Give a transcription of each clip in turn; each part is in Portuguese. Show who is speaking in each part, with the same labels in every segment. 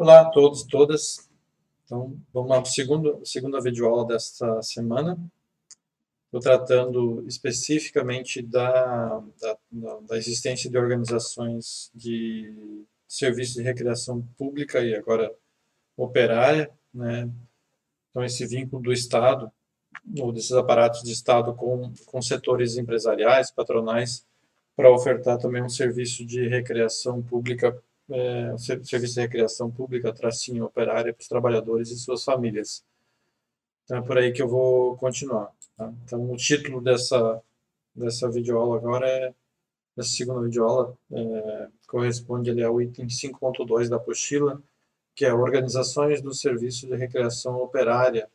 Speaker 1: Olá a todos todas. Então, vamos lá, segundo, segunda videoaula desta semana. Estou tratando especificamente da, da, da, existência de organizações de serviços de recreação pública e agora operária, né? Então, esse vínculo do Estado, ou desses aparatos de Estado com, com setores empresariais, patronais, para ofertar também um serviço de recreação pública é, serviço de recreação pública, tracinho operária para os trabalhadores e suas famílias. Então é por aí que eu vou continuar. Tá? Então o título dessa, dessa videoaula agora é, dessa segunda videoaula, é, corresponde ali ao item 5.2 da apostila, que é Organizações do Serviço de Recreação Operária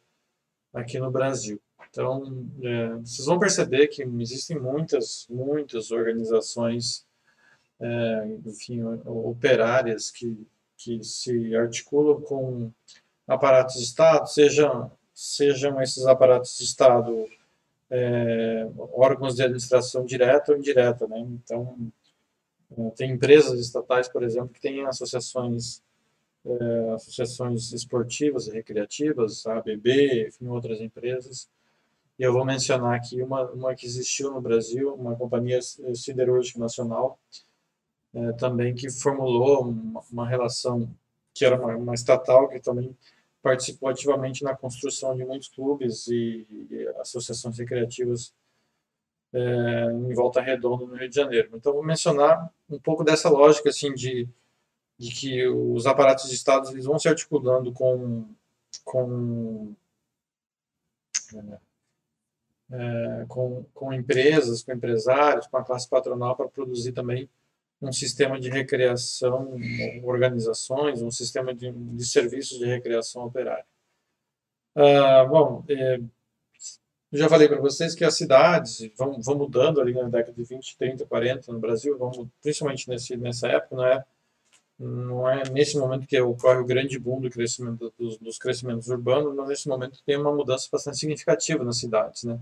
Speaker 1: aqui no Brasil. Então, é, vocês vão perceber que existem muitas, muitas organizações é, enfim, operárias que, que se articulam com aparatos de Estado, sejam, sejam esses aparatos de Estado é, órgãos de administração direta ou indireta. Né? Então, é, tem empresas estatais, por exemplo, que têm associações é, associações esportivas e recreativas, a ABB, enfim, outras empresas. E eu vou mencionar aqui uma, uma que existiu no Brasil, uma companhia siderúrgica nacional, é, também que formulou uma, uma, relação que era uma, uma, estatal que também participou ativamente na construção de muitos clubes e, e associações recreativas é, em Volta Redonda, no Rio de Janeiro. Então, vou mencionar um pouco dessa lógica assim de, de que os aparatos de Estado eles vão se articulando com, com é, com, com empresas, com empresários, com a classe patronal para produzir também um sistema de recreação, organizações, um sistema de, de serviços de recreação operária. Ah, bom, é, já falei para vocês que as cidades vão, vão mudando ali na década de 20, 30, 40 no Brasil, vão, principalmente nesse, nessa época, não é, não é nesse momento que ocorre o grande boom do crescimento dos, dos crescimentos urbanos, mas nesse momento tem uma mudança bastante significativa nas cidades, né?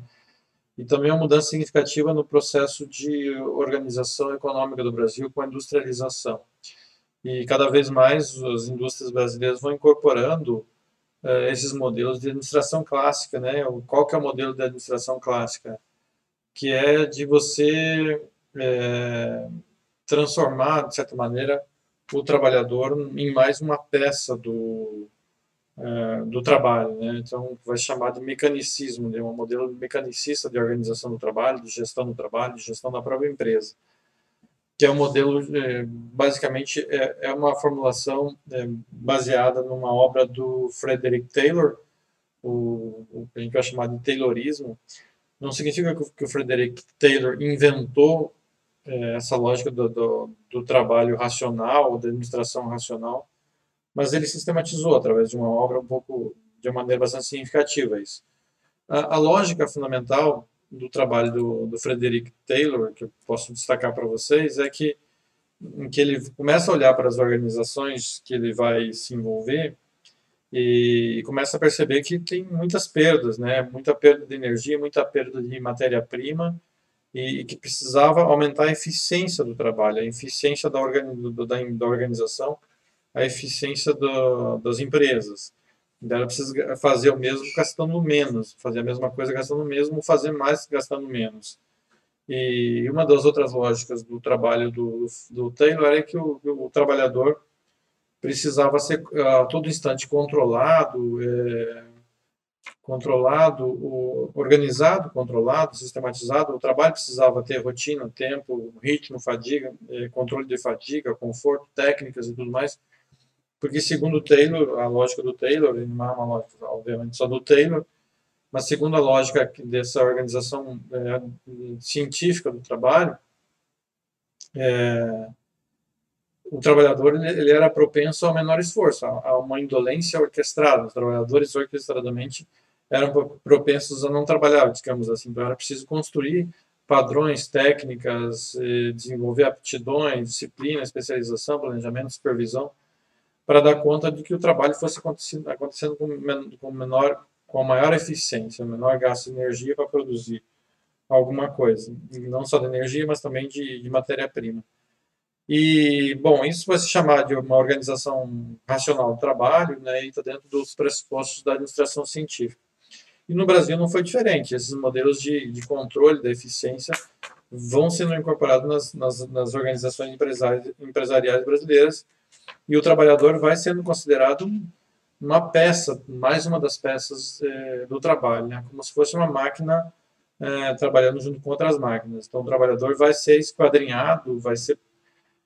Speaker 1: E também uma mudança significativa no processo de organização econômica do Brasil com a industrialização. E cada vez mais as indústrias brasileiras vão incorporando uh, esses modelos de administração clássica, né? Qual que é o modelo de administração clássica? Que é de você é, transformar, de certa maneira, o trabalhador em mais uma peça do, é, do trabalho. Né? Então, vai chamar de mecanicismo, de um modelo mecanicista de organização do trabalho, de gestão do trabalho, de gestão da própria empresa. Que é um modelo, é, basicamente, é, é uma formulação é, baseada numa obra do Frederick Taylor, o, que a gente vai chamar de Taylorismo. Não significa que, que o Frederick Taylor inventou essa lógica do, do, do trabalho racional, da administração racional, mas ele sistematizou através de uma obra um pouco de uma maneira bastante significativa isso. A, a lógica fundamental do trabalho do, do Frederick Taylor, que eu posso destacar para vocês, é que em que ele começa a olhar para as organizações que ele vai se envolver e começa a perceber que tem muitas perdas, né? Muita perda de energia, muita perda de matéria-prima e, e, que precisava aumentar a eficiência do trabalho, a eficiência da, organi da, da organização a eficiência do, das empresas. Então, ela precisa fazer o mesmo gastando menos, fazer a mesma coisa gastando mesmo, fazer mais gastando menos. E uma das outras lógicas do trabalho do, do Taylor é que o, o trabalhador precisava ser a todo instante controlado, é, controlado, o, organizado, controlado, sistematizado. O trabalho precisava ter rotina, tempo, ritmo, fadiga, é, controle de fadiga, conforto, técnicas e tudo mais porque segundo Taylor, a lógica do Taylor, não é uma lógica, obviamente, só do Taylor, mas segundo a lógica dessa organização é, científica do trabalho, é, o trabalhador ele, era propenso ao menor esforço, a, uma indolência orquestrada. Os trabalhadores orquestradamente eram propensos a não trabalhar, digamos assim. Então era preciso construir padrões, técnicas, desenvolver aptidões, disciplina, especialização, planejamento, supervisão para dar conta de que o trabalho fosse acontecendo, acontecendo com, com, menor, com a maior eficiência, menor gasto de energia para produzir alguma coisa, não só de energia, mas também de, de matéria-prima. E, bom, isso vai se chamar de uma organização racional do trabalho, né, e está dentro dos pressupostos da administração científica. E no Brasil não foi diferente. Esses modelos de, de controle da eficiência vão sendo incorporados nas, nas, nas organizações empresariais brasileiras e o trabalhador vai sendo considerado uma peça, mais uma das peças é, do trabalho, né? como se fosse uma máquina é, trabalhando junto com outras máquinas. Então, o trabalhador vai ser esquadrinhado, vai ser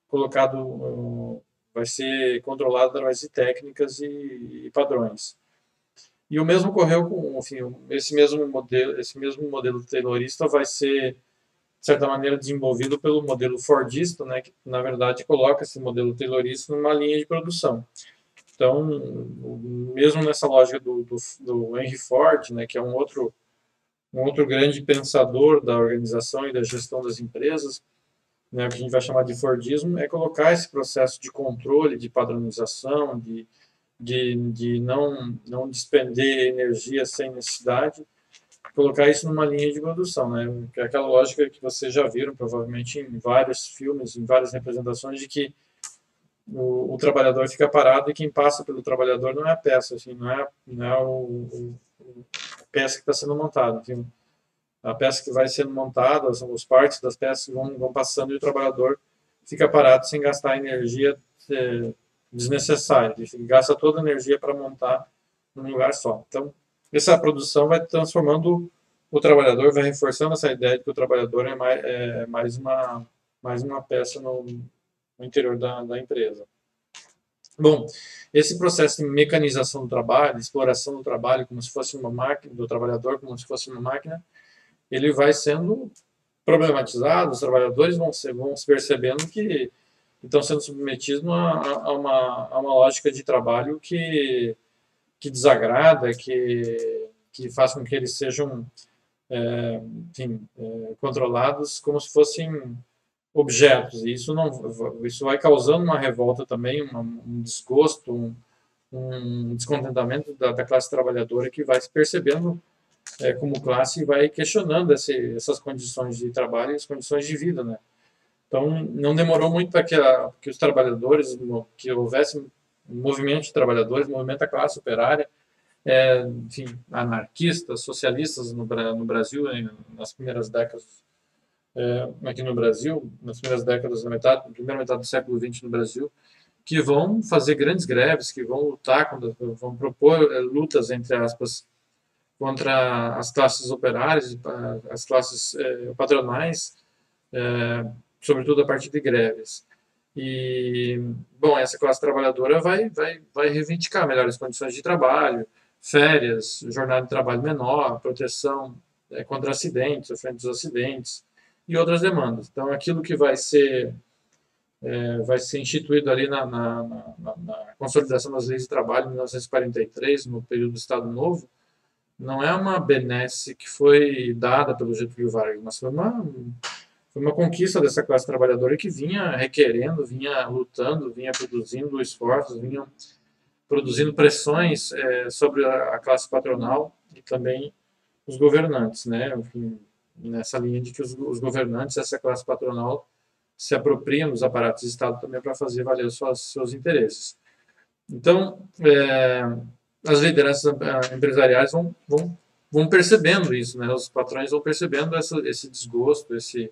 Speaker 1: colocado, vai ser controlado através de técnicas e, e padrões. E o mesmo ocorreu com, enfim, esse mesmo modelo, esse mesmo modelo taylorista vai ser de certa maneira desenvolvido pelo modelo Fordista, né, que na verdade coloca esse modelo taylorista numa linha de produção. Então, mesmo nessa lógica do, do, do Henry Ford, né, que é um outro um outro grande pensador da organização e da gestão das empresas, né, o que a gente vai chamar de Fordismo, é colocar esse processo de controle, de padronização, de, de, de não, não despender energia sem necessidade, colocar isso numa linha de produção, né? Que é aquela lógica que vocês já viram provavelmente em vários filmes, em várias representações de que o, o trabalhador fica parado e quem passa pelo trabalhador não é a peça, assim, não é, não é o, o, a peça que está sendo montada, enfim, a peça que vai sendo montada, as, as partes das peças vão, vão passando e o trabalhador fica parado sem gastar energia é, desnecessária, enfim, gasta toda a energia para montar num lugar só. Então, essa produção vai transformando o trabalhador, vai reforçando essa ideia de que o trabalhador é mais, é mais, uma, mais uma peça no, no interior da, da empresa. Bom, esse processo de mecanização do trabalho, exploração do trabalho como se fosse uma máquina, do trabalhador como se fosse uma máquina, ele vai sendo problematizado, os trabalhadores vão, ser, vão se percebendo que estão sendo submetidos a, a, uma, a uma lógica de trabalho que que desagrada, que, que faz com que eles sejam é, enfim, é, controlados como se fossem objetos. E isso, não, isso vai causando uma revolta também, uma, um desgosto, um, um descontentamento da, da, classe trabalhadora que vai se percebendo é, como classe e vai questionando esse, essas condições de trabalho e as condições de vida, né? Então, não demorou muito para que, que os trabalhadores, que houvesse movimento de trabalhadores, movimento da classe operária, é, enfim, anarquistas, socialistas no, no Brasil, em, nas primeiras décadas, é, aqui no Brasil, nas primeiras décadas da metade, primeira metade do século XX no Brasil, que vão fazer grandes greves, que vão lutar, vão propor é, lutas, entre aspas, contra as classes operárias, as classes é, patronais, é, sobretudo a partir de greves. E, bom, essa classe trabalhadora vai, vai, vai reivindicar melhores condições de trabalho, férias, jornada de trabalho menor, proteção é, contra acidentes, frente dos acidentes e outras demandas. Então, aquilo que vai ser é, vai ser instituído ali na, na, na, na, consolidação das leis de trabalho em 1943, no período do Estado Novo, não é uma benesse que foi dada pelo Getúlio Vargas, mas foi uma foi uma conquista dessa classe trabalhadora que vinha requerendo, vinha lutando, vinha produzindo esforços, vinha produzindo pressões é, sobre a, classe patronal e também os governantes, né? Enfim, nessa linha de que os, os, governantes, essa classe patronal, se apropriam dos aparatos de Estado também para fazer valer os seus, seus interesses. Então, é, as lideranças é, empresariais vão, vão, vão percebendo isso, né? Os patrões vão percebendo essa, esse desgosto, esse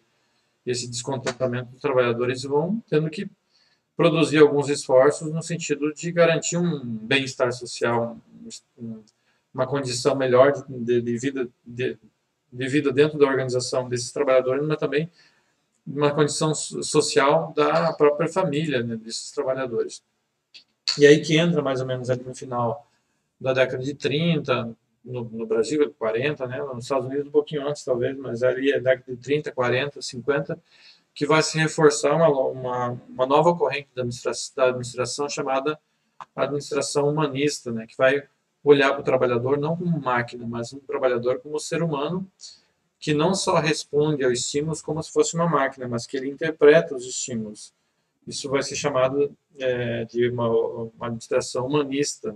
Speaker 1: esse descontentamento dos trabalhadores vão tendo que produzir alguns esforços no sentido de garantir um bem-estar social, uma condição melhor de, de vida de, de, vida dentro da organização desses trabalhadores, mas também uma condição social da própria família né, desses trabalhadores. E aí que entra mais ou menos ali no final da década de 30, no, no Brasil, 40, né? nos Estados Unidos um pouquinho antes, talvez, mas ali é década de 30, 40, 50, que vai se reforçar uma, uma, uma nova corrente da administração, da administração chamada administração humanista, né? que vai olhar para o trabalhador não como máquina, mas um trabalhador como ser humano que não só responde aos estímulos como se fosse uma máquina, mas que ele interpreta os estímulos. Isso vai ser chamado é, de uma, uma administração humanista.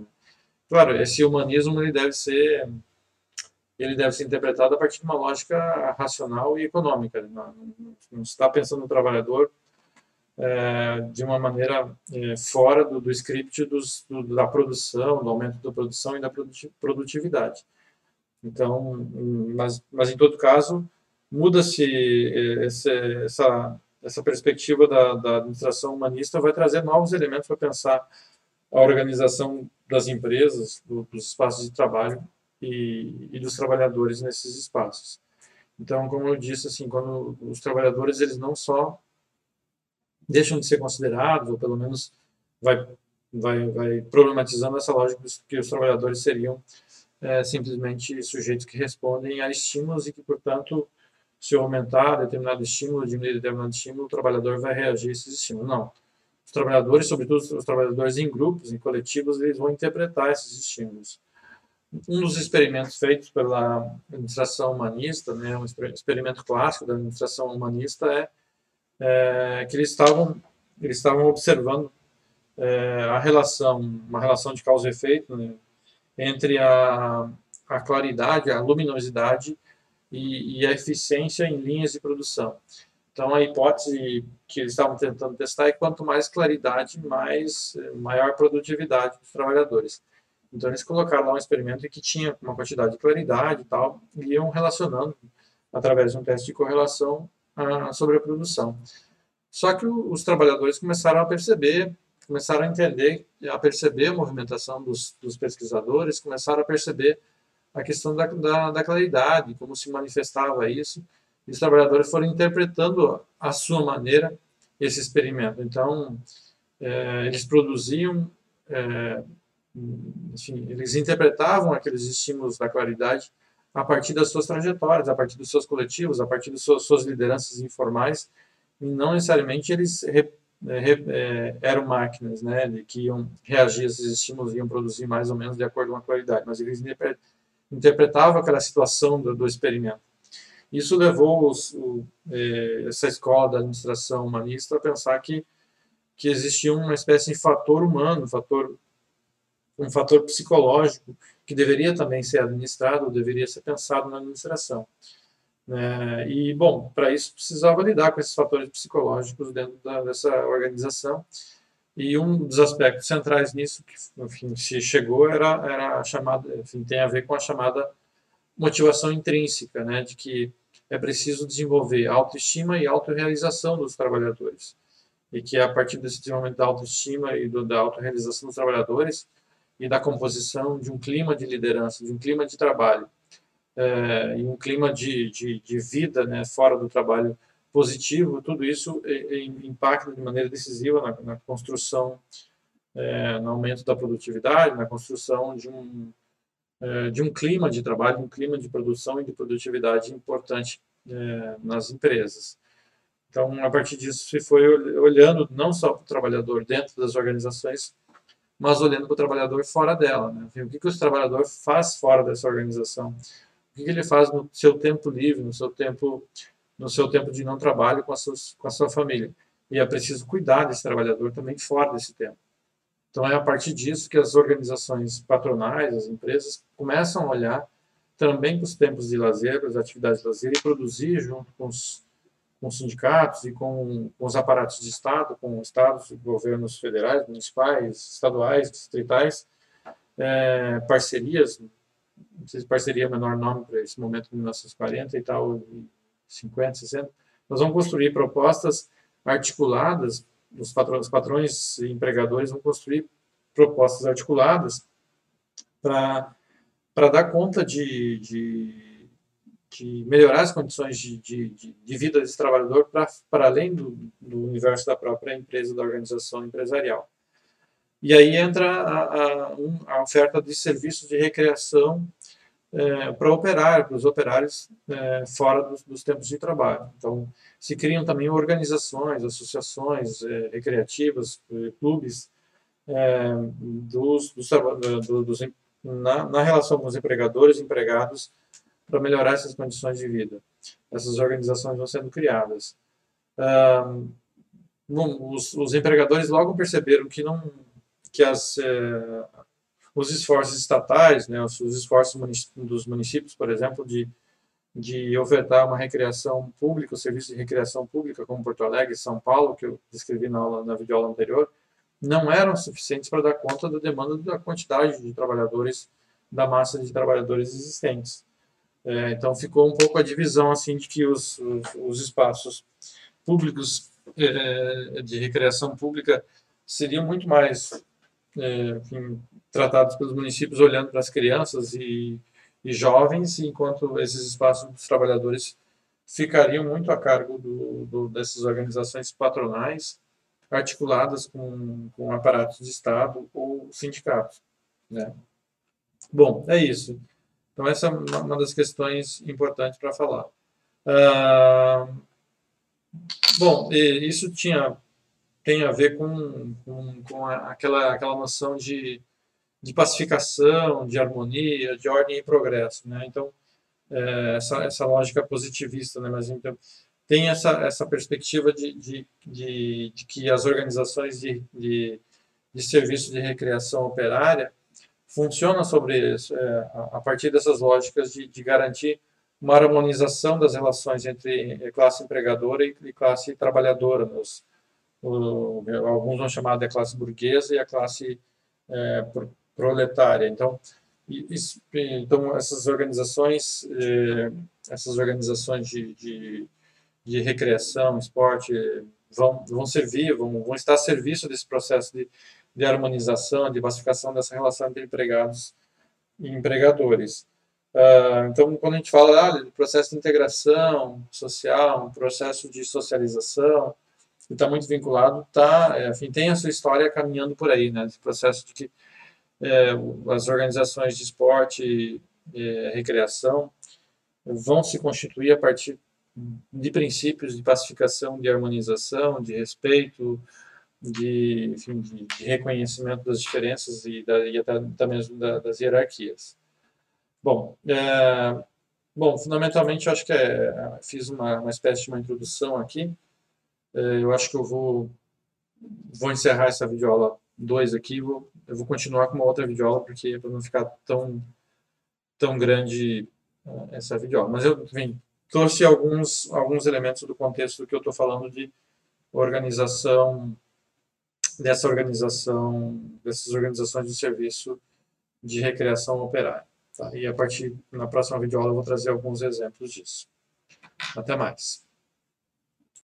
Speaker 1: Né? Claro, esse humanismo ele deve ser ele deve ser interpretado a partir de uma lógica racional e econômica. Não, não, não está pensando no trabalhador é, de uma maneira é, fora do, do script dos, do, da produção, do aumento da produção e da produtividade. Então, mas, mas em todo caso, muda-se é, essa, essa perspectiva da, da administração humanista, vai trazer novos elementos para pensar a organização das empresas, do, dos espaços de trabalho e, e, dos trabalhadores nesses espaços. Então, como eu disse, assim, quando os trabalhadores eles não só deixam de ser considerados, ou pelo menos vai, vai, vai problematizando essa lógica de que os trabalhadores seriam é, simplesmente sujeitos que respondem a estímulos e que, portanto, se aumentar determinado estímulo, diminuir determinado estímulo, o trabalhador vai reagir a esses estímulos. Não. Os trabalhadores, sobretudo os trabalhadores em grupos, em coletivos, eles vão interpretar esses estímulos. Um dos experimentos feitos pela administração humanista, né, um experimento clássico da administração humanista é é, que eles estavam, eles estavam observando é, a relação, uma relação de causa e efeito né, entre a, a claridade, a luminosidade e, e, a eficiência em linhas de produção. Então, a hipótese que eles estavam tentando testar é quanto mais claridade, mais maior produtividade dos trabalhadores. Então, eles colocaram lá um experimento que tinha uma quantidade de claridade e tal, e iam relacionando, através de um teste de correlação, a sobreprodução. Só que os trabalhadores começaram a perceber, começaram a entender, a perceber a movimentação dos, dos pesquisadores, começaram a perceber a questão da, da, da, claridade, como se manifestava isso, e os trabalhadores foram interpretando à sua maneira esse experimento. Então, é, eles produziam, é, enfim, eles interpretavam aqueles estímulos da claridade a partir das suas trajetórias, a partir dos seus coletivos, a partir das suas, suas lideranças informais, e não necessariamente eles re, é, re, é, eram máquinas, né, que iam reagir a esses estímulos, iam produzir mais ou menos de acordo com a qualidade, mas eles interpretavam aquela situação do, do experimento. Isso levou os, o, é, essa escola da administração humanista a pensar que, que existia uma espécie de fator humano, fator, um fator psicológico que deveria também ser administrado, deveria ser pensado na administração. É, e, bom, para isso precisava lidar com esses fatores psicológicos dentro da, dessa organização. E um dos aspectos centrais nisso, que enfim, se chegou, era, era a chamada, enfim, tem a ver com a chamada motivação intrínseca, né, de que é preciso desenvolver autoestima e autorrealização dos trabalhadores. E que a partir desse desenvolvimento da autoestima e do, da autorrealização dos trabalhadores, e da composição de um clima de liderança, de um clima de trabalho é, e um clima de, de, de, vida né, fora do trabalho positivo, tudo isso é, é, impacta de maneira decisiva na, na construção, é, no aumento da produtividade, na construção de um, é, de um clima de trabalho, um clima de produção e de produtividade importante é, nas empresas. Então, a partir disso, se foi olhando não só para o trabalhador dentro das organizações, mas olhando para o trabalhador fora dela. Né? O que, que o trabalhador faz fora dessa organização? O que, que ele faz no seu tempo livre, no seu tempo, no seu tempo de não trabalho com a, suas, com a sua família? E é preciso cuidar desse trabalhador também fora desse tempo. Então é a partir disso que as organizações patronais, as empresas, começam a olhar também para os tempos de lazer, as atividades de lazer e produzir junto com os com sindicatos e com, com os aparatos de Estado, com estados, governos federais, municipais, estaduais, distritais, é, parcerias, não sei se parceria é o menor nome para esse momento de 1940 e tal, 50, 60, nós vamos construir propostas articuladas, os patrões, os patrões e empregadores vão construir propostas articuladas para dar conta de, de de melhorar as condições de, de, de vida desse trabalhador para além do, do, universo da própria empresa, da organização empresarial. E aí entra a, a, a oferta de serviços de recreação é, para operar, para os operários é, fora dos, dos, tempos de trabalho. Então, se criam também organizações, associações é, recreativas, clubes dos, dos, dos na, na relação com os empregadores e empregados para melhorar essas condições de vida. Essas organizações vão sendo criadas. os, os, empregadores logo perceberam que não que as, os esforços estatais, né, os, os esforços dos municípios, por exemplo, de, de ofertar uma recreação pública, o serviço de recreação pública, como Porto Alegre e São Paulo, que eu descrevi na, aula, na videoaula anterior, não eram suficientes para dar conta da demanda da quantidade de trabalhadores, da massa de trabalhadores existentes. É, então ficou um pouco a divisão assim de que os, os, os espaços públicos é, de recreação pública seriam muito mais é, enfim, tratados pelos municípios olhando para as crianças e, e jovens, enquanto esses espaços dos trabalhadores ficariam muito a cargo do, do, dessas organizações patronais articuladas com, com aparatos de Estado ou sindicatos. Né? Bom, é isso. Então, essa é uma das questões importantes para falar. Bom, isso tinha, tem a ver com, com, com aquela, aquela noção de, de pacificação, de harmonia, de ordem e progresso. Né? Então, é, essa, essa lógica positivista, né? mas então, tem essa, essa perspectiva de, de, de, de que as organizações de, de, de serviço de recreação operária funciona sobre isso, é, a partir dessas lógicas de, de, garantir uma harmonização das relações entre classe empregadora e classe trabalhadora. Nos, o, alguns vão chamar de classe burguesa e a classe é, proletária. Então, isso, então essas organizações, é, essas organizações de, de, de, recreação, esporte, vão, vão servir, vão, vão estar a serviço desse processo de de harmonização, de pacificação dessa relação entre empregados e empregadores. Uh, então, quando a gente fala ah, de processo de integração social, um processo de socialização, que está muito vinculado, tá, é, enfim, tem a sua história caminhando por aí, né? Esse processo de que é, as organizações de esporte e é, recreação vão se constituir a partir de princípios de pacificação, de harmonização, de respeito, de, enfim, de, de reconhecimento das diferenças e, da, e até, até mesmo da, das hierarquias. Bom, é, bom, fundamentalmente eu acho que é, fiz uma, uma espécie de uma introdução aqui. É, eu acho que eu vou, vou encerrar essa videoaula 2 aqui, vou, eu vou continuar com uma outra videoaula, porque para não ficar tão, tão grande é, essa videoaula. Mas eu, enfim, trouxe alguns, alguns elementos do contexto que eu estou falando de organização dessa organização, dessas organizações de serviço de recreação operária. Tá? E a partir, na próxima videoaula, eu vou trazer alguns exemplos disso. Até mais.